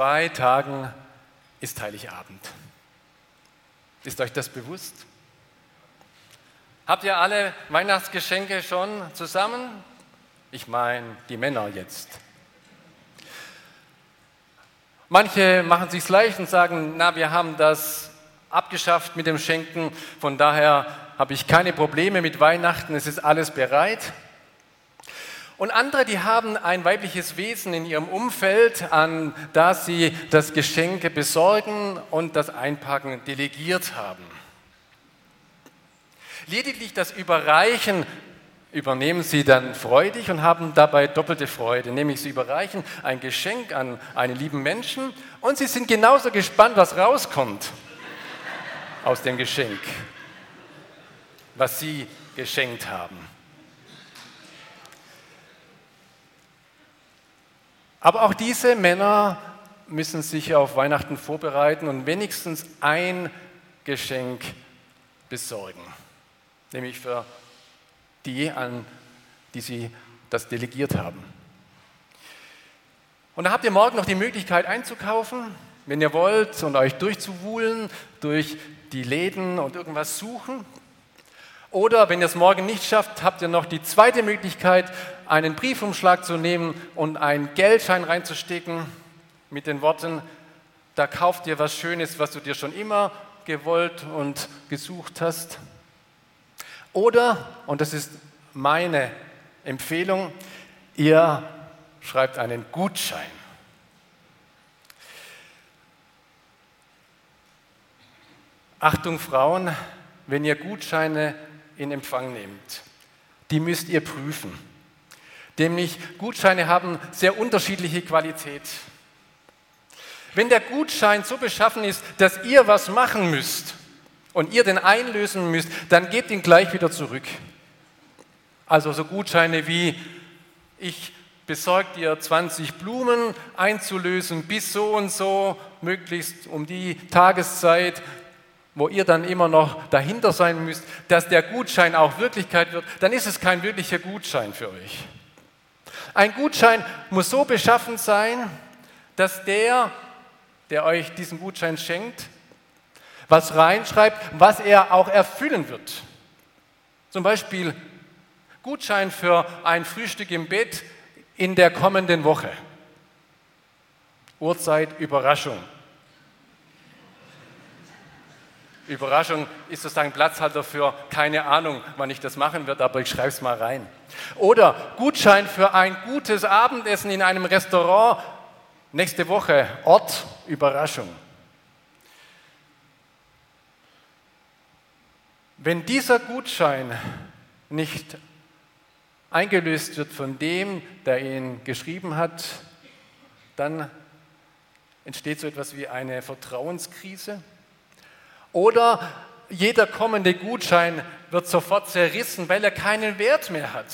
Zwei Tagen ist Heiligabend. Ist euch das bewusst? Habt ihr alle Weihnachtsgeschenke schon zusammen? Ich meine die Männer jetzt. Manche machen sich leicht und sagen, na, wir haben das abgeschafft mit dem Schenken, von daher habe ich keine Probleme mit Weihnachten, es ist alles bereit. Und andere, die haben ein weibliches Wesen in ihrem Umfeld, an das sie das Geschenke besorgen und das Einpacken delegiert haben. Lediglich das Überreichen übernehmen sie dann freudig und haben dabei doppelte Freude, nämlich sie überreichen ein Geschenk an einen lieben Menschen und sie sind genauso gespannt, was rauskommt aus dem Geschenk, was sie geschenkt haben. Aber auch diese Männer müssen sich auf Weihnachten vorbereiten und wenigstens ein Geschenk besorgen, nämlich für die, an die sie das delegiert haben. Und da habt ihr morgen noch die Möglichkeit einzukaufen, wenn ihr wollt, und euch durchzuwuhlen durch die Läden und irgendwas suchen. Oder wenn ihr es morgen nicht schafft, habt ihr noch die zweite Möglichkeit, einen Briefumschlag zu nehmen und einen Geldschein reinzustecken mit den Worten, da kauft ihr was Schönes, was du dir schon immer gewollt und gesucht hast. Oder, und das ist meine Empfehlung, ihr schreibt einen Gutschein. Achtung Frauen, wenn ihr Gutscheine in Empfang nehmt, die müsst ihr prüfen. Nämlich Gutscheine haben sehr unterschiedliche Qualität. Wenn der Gutschein so beschaffen ist, dass ihr was machen müsst und ihr den einlösen müsst, dann gebt ihn gleich wieder zurück. Also so Gutscheine wie ich besorgt dir 20 Blumen einzulösen bis so und so, möglichst um die Tageszeit, wo ihr dann immer noch dahinter sein müsst, dass der Gutschein auch Wirklichkeit wird, dann ist es kein wirklicher Gutschein für euch. Ein Gutschein muss so beschaffen sein, dass der, der euch diesen Gutschein schenkt, was reinschreibt, was er auch erfüllen wird. Zum Beispiel Gutschein für ein Frühstück im Bett in der kommenden Woche. Uhrzeit Überraschung. Überraschung ist sozusagen Platzhalter für keine Ahnung, wann ich das machen werde, aber ich schreibe es mal rein. Oder Gutschein für ein gutes Abendessen in einem Restaurant nächste Woche, Ort Überraschung. Wenn dieser Gutschein nicht eingelöst wird von dem, der ihn geschrieben hat, dann entsteht so etwas wie eine Vertrauenskrise. Oder jeder kommende Gutschein wird sofort zerrissen, weil er keinen Wert mehr hat.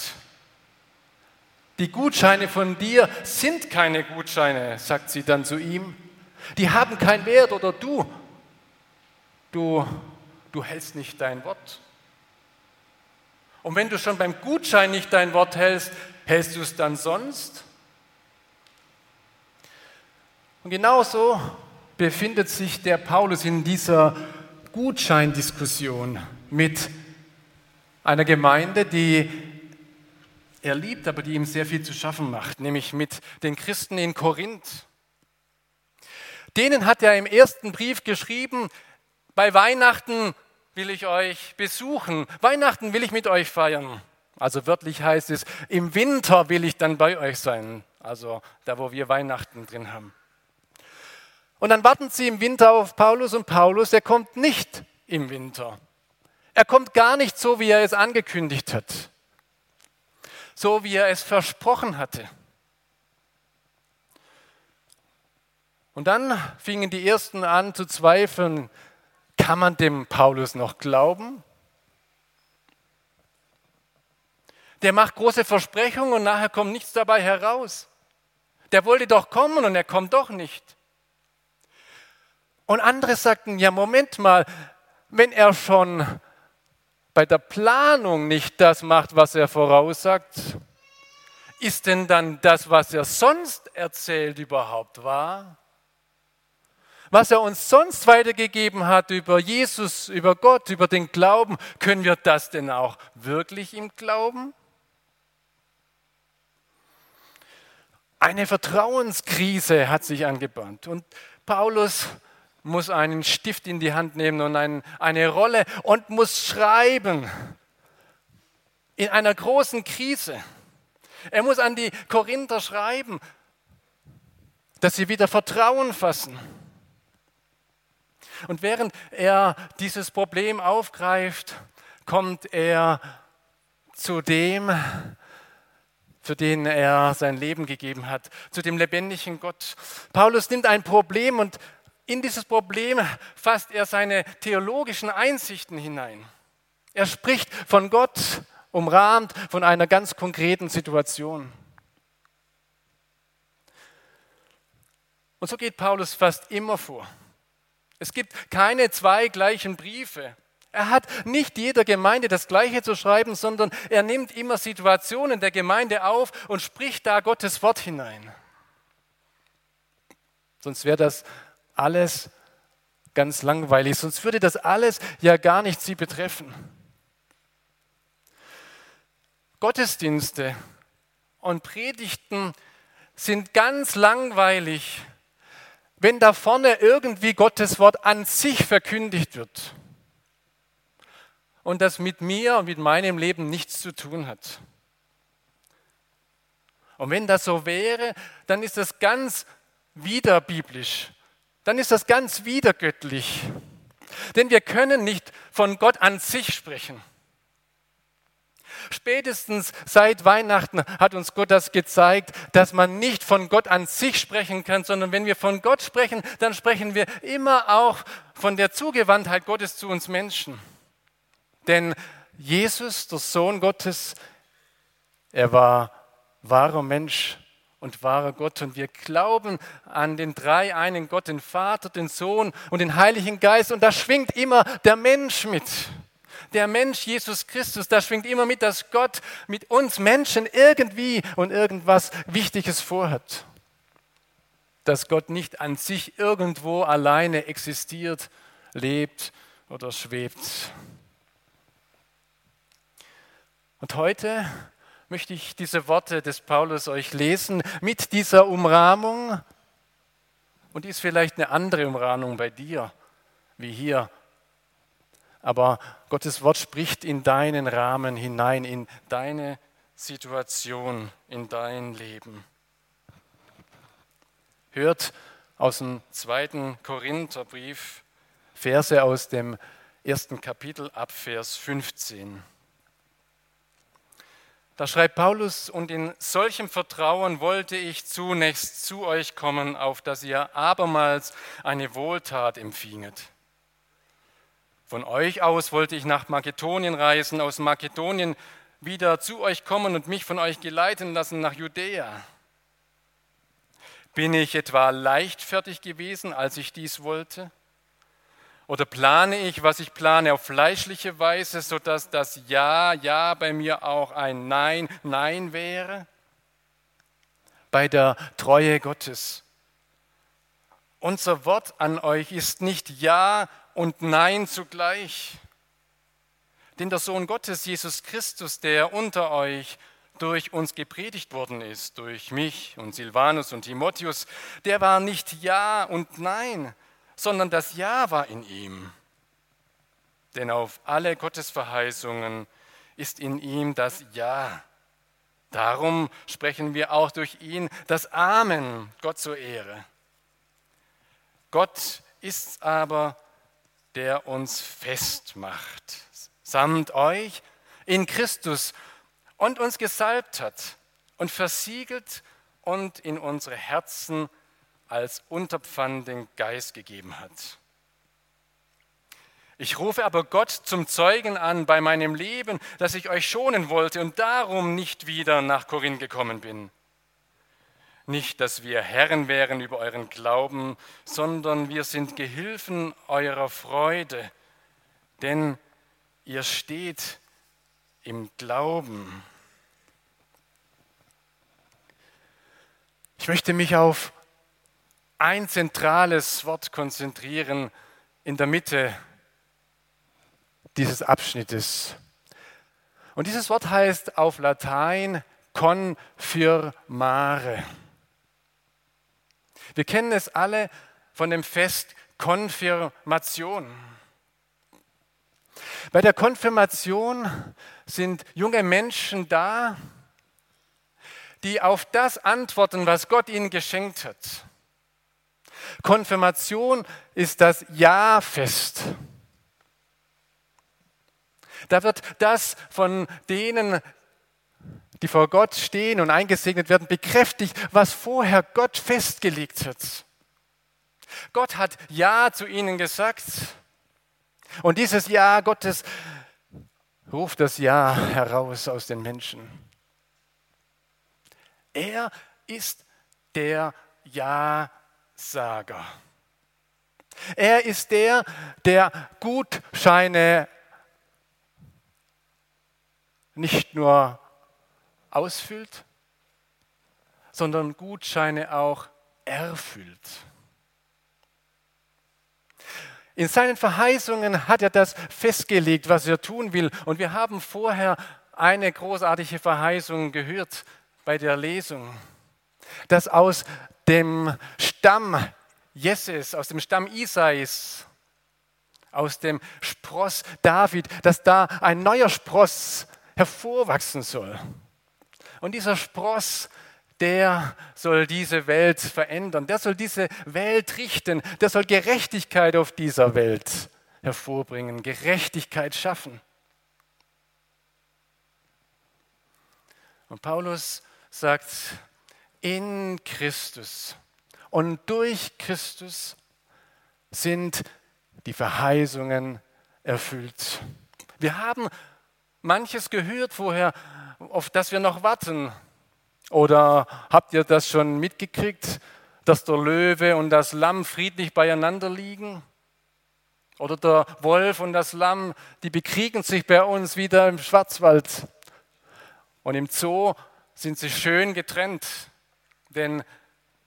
Die Gutscheine von dir sind keine Gutscheine, sagt sie dann zu ihm. Die haben keinen Wert oder du, du, du hältst nicht dein Wort. Und wenn du schon beim Gutschein nicht dein Wort hältst, hältst du es dann sonst? Und genauso befindet sich der Paulus in dieser Gutscheindiskussion mit einer Gemeinde, die er liebt, aber die ihm sehr viel zu schaffen macht, nämlich mit den Christen in Korinth. Denen hat er im ersten Brief geschrieben, bei Weihnachten will ich euch besuchen, Weihnachten will ich mit euch feiern. Also wörtlich heißt es, im Winter will ich dann bei euch sein, also da, wo wir Weihnachten drin haben. Und dann warten sie im Winter auf Paulus und Paulus, er kommt nicht im Winter. Er kommt gar nicht so, wie er es angekündigt hat, so wie er es versprochen hatte. Und dann fingen die Ersten an zu zweifeln, kann man dem Paulus noch glauben? Der macht große Versprechungen und nachher kommt nichts dabei heraus. Der wollte doch kommen und er kommt doch nicht. Und andere sagten, ja, Moment mal, wenn er schon bei der Planung nicht das macht, was er voraussagt, ist denn dann das, was er sonst erzählt, überhaupt wahr? Was er uns sonst weitergegeben hat über Jesus, über Gott, über den Glauben, können wir das denn auch wirklich im Glauben? Eine Vertrauenskrise hat sich angebahnt und Paulus muss einen Stift in die Hand nehmen und ein, eine Rolle und muss schreiben in einer großen Krise. Er muss an die Korinther schreiben, dass sie wieder Vertrauen fassen. Und während er dieses Problem aufgreift, kommt er zu dem, für den er sein Leben gegeben hat, zu dem lebendigen Gott. Paulus nimmt ein Problem und in dieses Problem fasst er seine theologischen Einsichten hinein. Er spricht von Gott, umrahmt von einer ganz konkreten Situation. Und so geht Paulus fast immer vor. Es gibt keine zwei gleichen Briefe. Er hat nicht jeder Gemeinde das Gleiche zu schreiben, sondern er nimmt immer Situationen der Gemeinde auf und spricht da Gottes Wort hinein. Sonst wäre das alles ganz langweilig, sonst würde das alles ja gar nicht sie betreffen. Gottesdienste und Predigten sind ganz langweilig, wenn da vorne irgendwie Gottes Wort an sich verkündigt wird und das mit mir und mit meinem Leben nichts zu tun hat. Und wenn das so wäre, dann ist das ganz widerbiblisch, dann ist das ganz widergöttlich. Denn wir können nicht von Gott an sich sprechen. Spätestens seit Weihnachten hat uns Gott das gezeigt, dass man nicht von Gott an sich sprechen kann, sondern wenn wir von Gott sprechen, dann sprechen wir immer auch von der Zugewandtheit Gottes zu uns Menschen. Denn Jesus, der Sohn Gottes, er war wahrer Mensch und wahrer Gott. Und wir glauben an den drei einen Gott, den Vater, den Sohn und den Heiligen Geist. Und da schwingt immer der Mensch mit der Mensch Jesus Christus, da schwingt immer mit, dass Gott mit uns Menschen irgendwie und irgendwas Wichtiges vorhat. Dass Gott nicht an sich irgendwo alleine existiert, lebt oder schwebt. Und heute möchte ich diese Worte des Paulus euch lesen mit dieser Umrahmung. Und die ist vielleicht eine andere Umrahmung bei dir, wie hier aber Gottes Wort spricht in deinen Rahmen hinein, in deine Situation, in dein Leben. Hört aus dem zweiten Korintherbrief Verse aus dem ersten Kapitel ab Vers 15. Da schreibt Paulus, und in solchem Vertrauen wollte ich zunächst zu euch kommen, auf dass ihr abermals eine Wohltat empfinget. Von euch aus wollte ich nach Makedonien reisen, aus Makedonien wieder zu euch kommen und mich von euch geleiten lassen nach Judäa. Bin ich etwa leichtfertig gewesen, als ich dies wollte? Oder plane ich, was ich plane, auf fleischliche Weise, sodass das Ja, Ja bei mir auch ein Nein, Nein wäre? Bei der Treue Gottes. Unser Wort an euch ist nicht Ja und Nein zugleich. Denn der Sohn Gottes, Jesus Christus, der unter euch durch uns gepredigt worden ist, durch mich und Silvanus und Timotheus, der war nicht Ja und Nein, sondern das Ja war in ihm. Denn auf alle Gottesverheißungen ist in ihm das Ja. Darum sprechen wir auch durch ihn das Amen, Gott zur Ehre. Gott ist aber der uns festmacht, samt euch in Christus und uns gesalbt hat und versiegelt und in unsere Herzen als Unterpfand den Geist gegeben hat. Ich rufe aber Gott zum Zeugen an bei meinem Leben, dass ich euch schonen wollte und darum nicht wieder nach Korinth gekommen bin. Nicht, dass wir Herren wären über euren Glauben, sondern wir sind Gehilfen eurer Freude, denn ihr steht im Glauben. Ich möchte mich auf ein zentrales Wort konzentrieren in der Mitte dieses Abschnittes. Und dieses Wort heißt auf Latein confirmare. Wir kennen es alle von dem Fest Konfirmation. Bei der Konfirmation sind junge Menschen da, die auf das antworten, was Gott ihnen geschenkt hat. Konfirmation ist das Ja-Fest. Da wird das von denen, die vor Gott stehen und eingesegnet werden, bekräftigt, was vorher Gott festgelegt hat. Gott hat Ja zu ihnen gesagt. Und dieses Ja Gottes ruft das Ja heraus aus den Menschen. Er ist der Ja-Sager. Er ist der, der Gutscheine nicht nur ausfüllt, sondern Gutscheine auch erfüllt. In seinen Verheißungen hat er das festgelegt, was er tun will. Und wir haben vorher eine großartige Verheißung gehört bei der Lesung, dass aus dem Stamm Jesses, aus dem Stamm Isais, aus dem Spross David, dass da ein neuer Spross hervorwachsen soll. Und dieser Spross, der soll diese Welt verändern, der soll diese Welt richten, der soll Gerechtigkeit auf dieser Welt hervorbringen, Gerechtigkeit schaffen. Und Paulus sagt, in Christus und durch Christus sind die Verheißungen erfüllt. Wir haben manches gehört vorher, auf das wir noch warten. Oder habt ihr das schon mitgekriegt, dass der Löwe und das Lamm friedlich beieinander liegen? Oder der Wolf und das Lamm, die bekriegen sich bei uns wieder im Schwarzwald. Und im Zoo sind sie schön getrennt, denn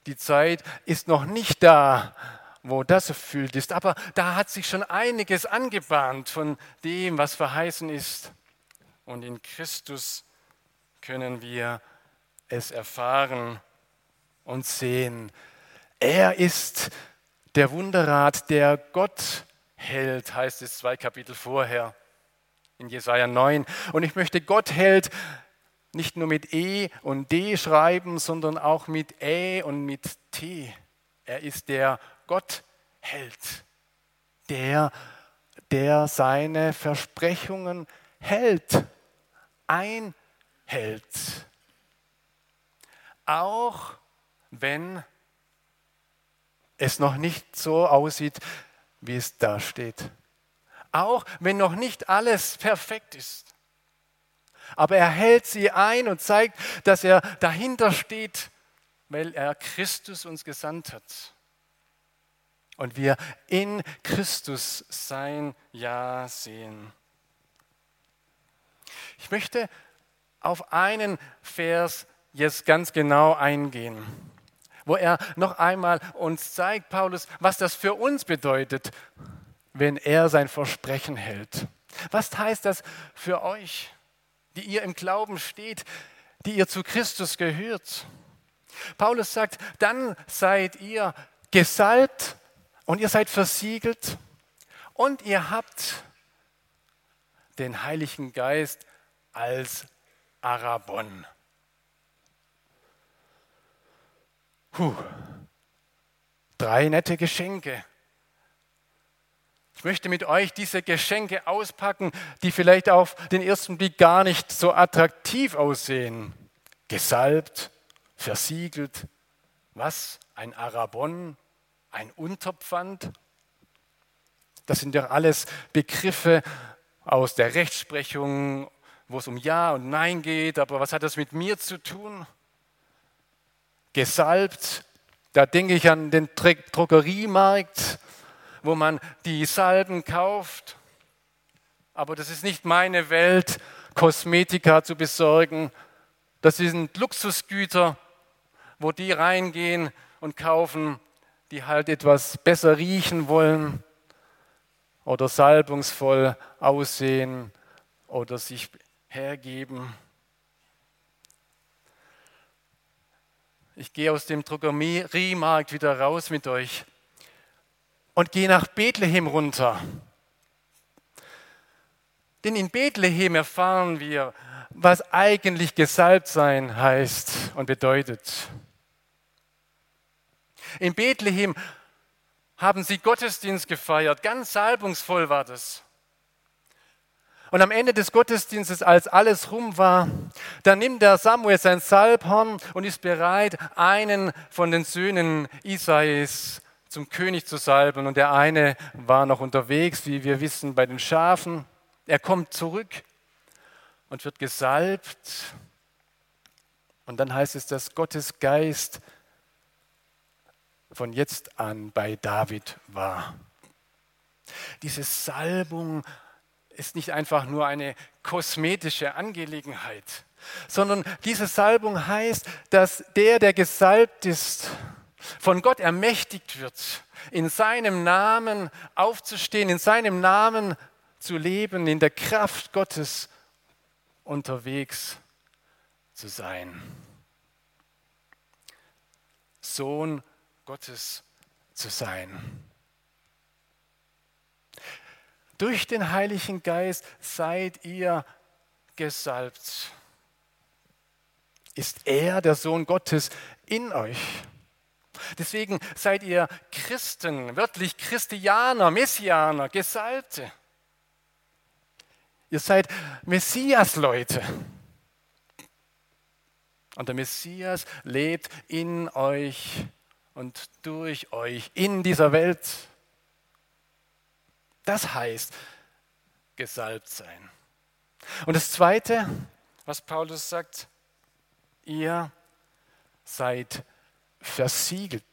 die Zeit ist noch nicht da, wo das erfüllt ist. Aber da hat sich schon einiges angebahnt von dem, was verheißen ist. Und in Christus können wir es erfahren und sehen. Er ist der Wunderrat, der Gott hält, heißt es zwei Kapitel vorher in Jesaja 9. Und ich möchte Gott hält nicht nur mit E und D schreiben, sondern auch mit Ä und mit T. Er ist der Gott hält, der, der seine Versprechungen hält einhält. Auch wenn es noch nicht so aussieht, wie es da steht. Auch wenn noch nicht alles perfekt ist. Aber er hält sie ein und zeigt, dass er dahinter steht, weil er Christus uns gesandt hat. Und wir in Christus sein Ja sehen. Ich möchte auf einen Vers jetzt ganz genau eingehen, wo er noch einmal uns zeigt, Paulus, was das für uns bedeutet, wenn er sein Versprechen hält. Was heißt das für euch, die ihr im Glauben steht, die ihr zu Christus gehört? Paulus sagt, dann seid ihr gesalbt und ihr seid versiegelt und ihr habt den Heiligen Geist als Arabon. Puh. Drei nette Geschenke. Ich möchte mit euch diese Geschenke auspacken, die vielleicht auf den ersten Blick gar nicht so attraktiv aussehen. Gesalbt, versiegelt, Was? Ein Arabon? Ein Unterpfand? Das sind doch alles Begriffe aus der Rechtsprechung, wo es um Ja und Nein geht. Aber was hat das mit mir zu tun? Gesalbt, da denke ich an den Drogeriemarkt, wo man die Salben kauft. Aber das ist nicht meine Welt, Kosmetika zu besorgen. Das sind Luxusgüter, wo die reingehen und kaufen, die halt etwas besser riechen wollen oder salbungsvoll aussehen oder sich hergeben. Ich gehe aus dem Drogeriemarkt wieder raus mit euch und gehe nach Bethlehem runter. Denn in Bethlehem erfahren wir, was eigentlich gesalbt sein heißt und bedeutet. In Bethlehem haben sie Gottesdienst gefeiert. Ganz salbungsvoll war das. Und am Ende des Gottesdienstes, als alles rum war, da nimmt der Samuel sein Salbhorn und ist bereit, einen von den Söhnen Isais zum König zu salben. Und der eine war noch unterwegs, wie wir wissen, bei den Schafen. Er kommt zurück und wird gesalbt. Und dann heißt es, dass Gottes Geist von jetzt an bei David war. Diese Salbung ist nicht einfach nur eine kosmetische Angelegenheit, sondern diese Salbung heißt, dass der, der gesalbt ist, von Gott ermächtigt wird, in seinem Namen aufzustehen, in seinem Namen zu leben, in der Kraft Gottes unterwegs zu sein. Sohn Gottes zu sein. Durch den Heiligen Geist seid ihr gesalbt. Ist er, der Sohn Gottes, in euch. Deswegen seid ihr Christen, wörtlich Christianer, Messianer, Gesalbte. Ihr seid Messias-Leute. Und der Messias lebt in euch und durch euch in dieser Welt. Das heißt gesalbt sein. Und das Zweite, was Paulus sagt, ihr seid versiegelt.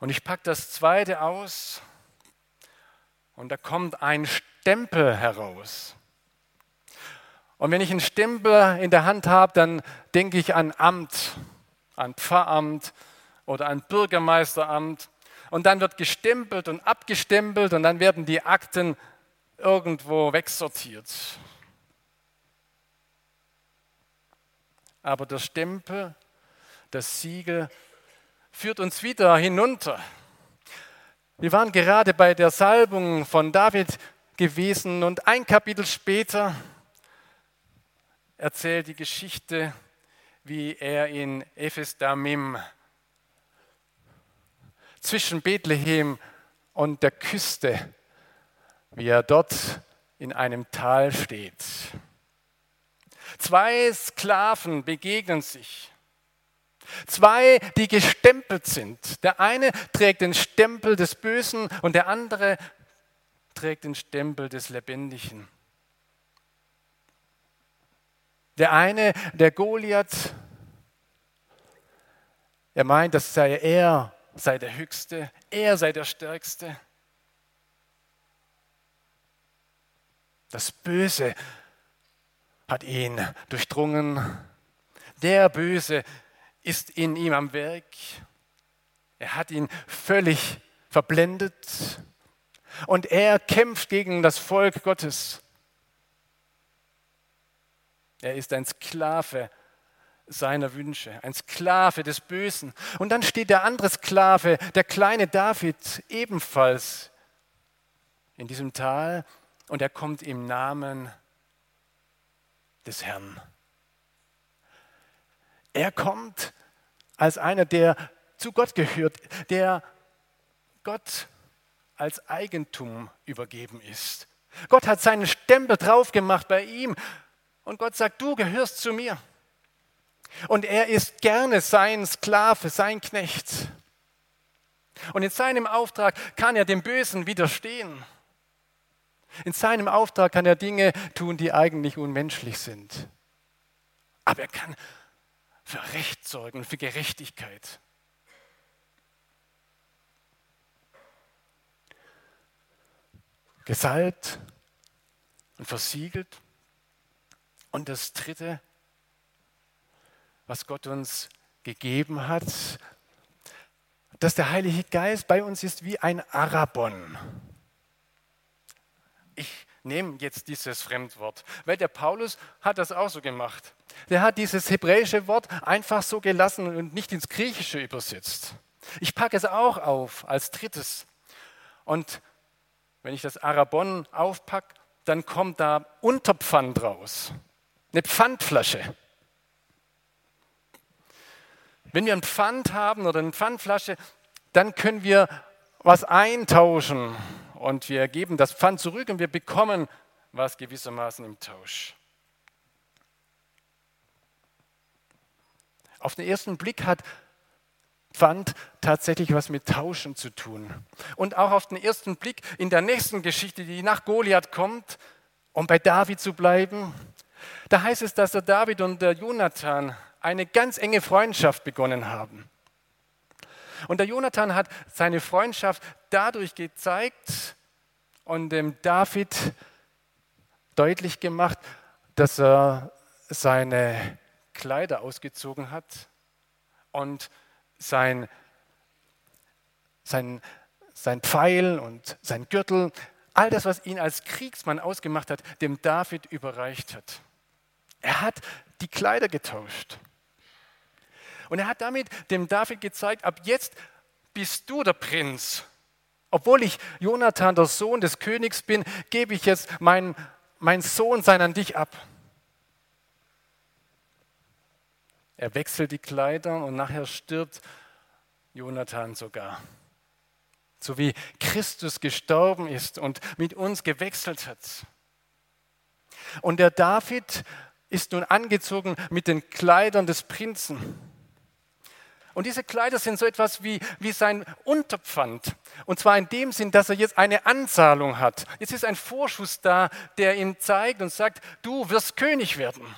Und ich packe das Zweite aus und da kommt ein Stempel heraus. Und wenn ich einen Stempel in der Hand habe, dann denke ich an Amt an Pfarramt oder an Bürgermeisteramt. Und dann wird gestempelt und abgestempelt und dann werden die Akten irgendwo wegsortiert. Aber der Stempel, das Siegel führt uns wieder hinunter. Wir waren gerade bei der Salbung von David gewesen und ein Kapitel später erzählt die Geschichte wie er in Ephes Damim zwischen Bethlehem und der Küste, wie er dort in einem Tal steht. Zwei Sklaven begegnen sich. Zwei, die gestempelt sind. Der eine trägt den Stempel des Bösen und der andere trägt den Stempel des Lebendigen. Der eine, der Goliath, er meint, das sei er, sei der Höchste, er sei der Stärkste. Das Böse hat ihn durchdrungen. Der Böse ist in ihm am Werk. Er hat ihn völlig verblendet. Und er kämpft gegen das Volk Gottes. Er ist ein Sklave seiner Wünsche, ein Sklave des Bösen. Und dann steht der andere Sklave, der kleine David, ebenfalls in diesem Tal und er kommt im Namen des Herrn. Er kommt als einer, der zu Gott gehört, der Gott als Eigentum übergeben ist. Gott hat seinen Stempel drauf gemacht bei ihm und Gott sagt, du gehörst zu mir. Und er ist gerne sein Sklave, sein Knecht. Und in seinem Auftrag kann er dem Bösen widerstehen. In seinem Auftrag kann er Dinge tun, die eigentlich unmenschlich sind. Aber er kann für Recht sorgen, für Gerechtigkeit. Gesalbt und versiegelt. Und das Dritte, was Gott uns gegeben hat, dass der Heilige Geist bei uns ist wie ein Arabon. Ich nehme jetzt dieses Fremdwort, weil der Paulus hat das auch so gemacht. Der hat dieses hebräische Wort einfach so gelassen und nicht ins Griechische übersetzt. Ich packe es auch auf als drittes. Und wenn ich das Arabon aufpacke, dann kommt da Unterpfand raus. Eine Pfandflasche. Wenn wir ein Pfand haben oder eine Pfandflasche, dann können wir was eintauschen und wir geben das Pfand zurück und wir bekommen was gewissermaßen im Tausch. Auf den ersten Blick hat Pfand tatsächlich was mit Tauschen zu tun. Und auch auf den ersten Blick in der nächsten Geschichte, die nach Goliath kommt, um bei David zu bleiben, da heißt es, dass der David und der Jonathan eine ganz enge Freundschaft begonnen haben. Und der Jonathan hat seine Freundschaft dadurch gezeigt und dem David deutlich gemacht, dass er seine Kleider ausgezogen hat und sein, sein, sein Pfeil und sein Gürtel, all das, was ihn als Kriegsmann ausgemacht hat, dem David überreicht hat. Er hat die Kleider getauscht. Und er hat damit dem David gezeigt, ab jetzt bist du der Prinz. Obwohl ich Jonathan, der Sohn des Königs bin, gebe ich jetzt mein Sohn sein an dich ab. Er wechselt die Kleider und nachher stirbt Jonathan sogar. So wie Christus gestorben ist und mit uns gewechselt hat. Und der David ist nun angezogen mit den Kleidern des Prinzen. Und diese Kleider sind so etwas wie, wie sein Unterpfand. Und zwar in dem Sinn, dass er jetzt eine Anzahlung hat. Jetzt ist ein Vorschuss da, der ihm zeigt und sagt, du wirst König werden.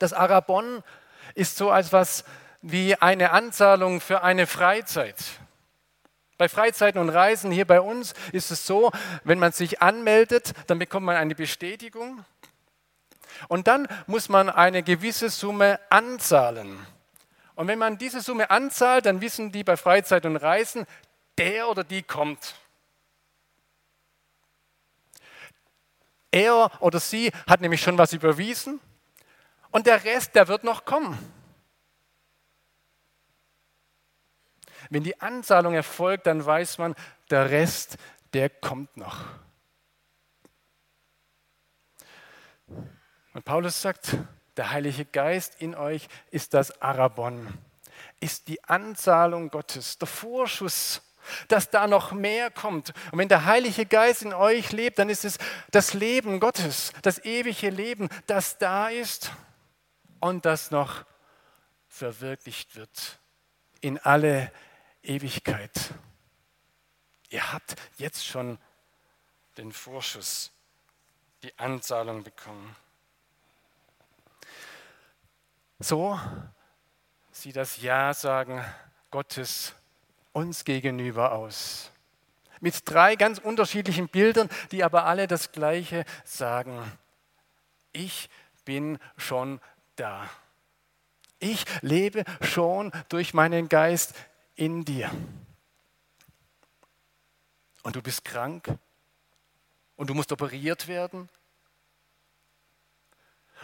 Das Arabon ist so etwas wie eine Anzahlung für eine Freizeit. Bei Freizeiten und Reisen hier bei uns ist es so, wenn man sich anmeldet, dann bekommt man eine Bestätigung und dann muss man eine gewisse Summe anzahlen. Und wenn man diese Summe anzahlt, dann wissen die bei Freizeit und Reisen, der oder die kommt. Er oder sie hat nämlich schon was überwiesen und der Rest, der wird noch kommen. Wenn die Anzahlung erfolgt, dann weiß man, der Rest, der kommt noch. Und Paulus sagt, der Heilige Geist in euch ist das Arabon, ist die Anzahlung Gottes, der Vorschuss, dass da noch mehr kommt. Und wenn der Heilige Geist in euch lebt, dann ist es das Leben Gottes, das ewige Leben, das da ist und das noch verwirklicht wird in alle Ewigkeit. Ihr habt jetzt schon den Vorschuss, die Anzahlung bekommen. So sieht das Ja-Sagen Gottes uns gegenüber aus. Mit drei ganz unterschiedlichen Bildern, die aber alle das Gleiche sagen. Ich bin schon da. Ich lebe schon durch meinen Geist in dir. Und du bist krank und du musst operiert werden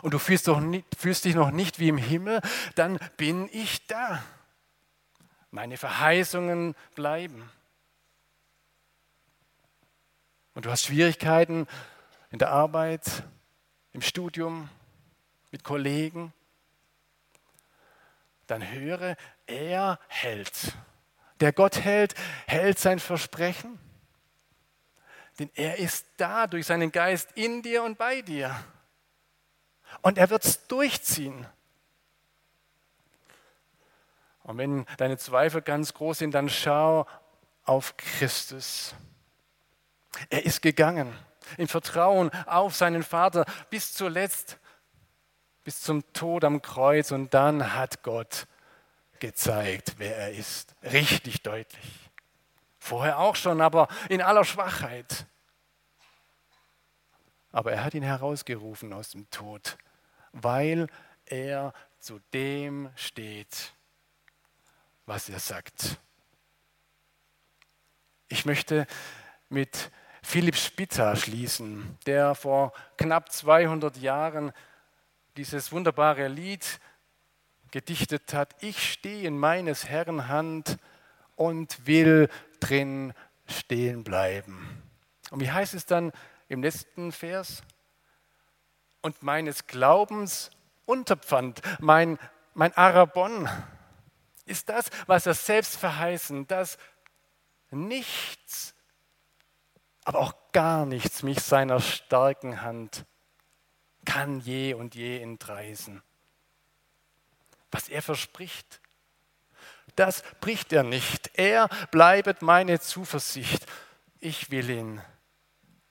und du fühlst, nicht, fühlst dich noch nicht wie im Himmel, dann bin ich da. Meine Verheißungen bleiben. Und du hast Schwierigkeiten in der Arbeit, im Studium, mit Kollegen, dann höre, er hält. Der Gott hält, hält sein Versprechen. Denn er ist da durch seinen Geist in dir und bei dir. Und er wird es durchziehen. Und wenn deine Zweifel ganz groß sind, dann schau auf Christus. Er ist gegangen im Vertrauen auf seinen Vater bis zuletzt, bis zum Tod am Kreuz. Und dann hat Gott gezeigt, wer er ist. Richtig deutlich. Vorher auch schon, aber in aller Schwachheit. Aber er hat ihn herausgerufen aus dem Tod, weil er zu dem steht, was er sagt. Ich möchte mit Philipp Spitta schließen, der vor knapp 200 Jahren dieses wunderbare Lied gedichtet hat. Ich stehe in meines Herrn Hand und will drin stehen bleiben. Und wie heißt es dann im letzten Vers? Und meines Glaubens Unterpfand, mein, mein Arabon, ist das, was er selbst verheißen, dass nichts, aber auch gar nichts mich seiner starken Hand kann je und je entreißen. Was er verspricht, das bricht er nicht. Er bleibet meine Zuversicht. Ich will ihn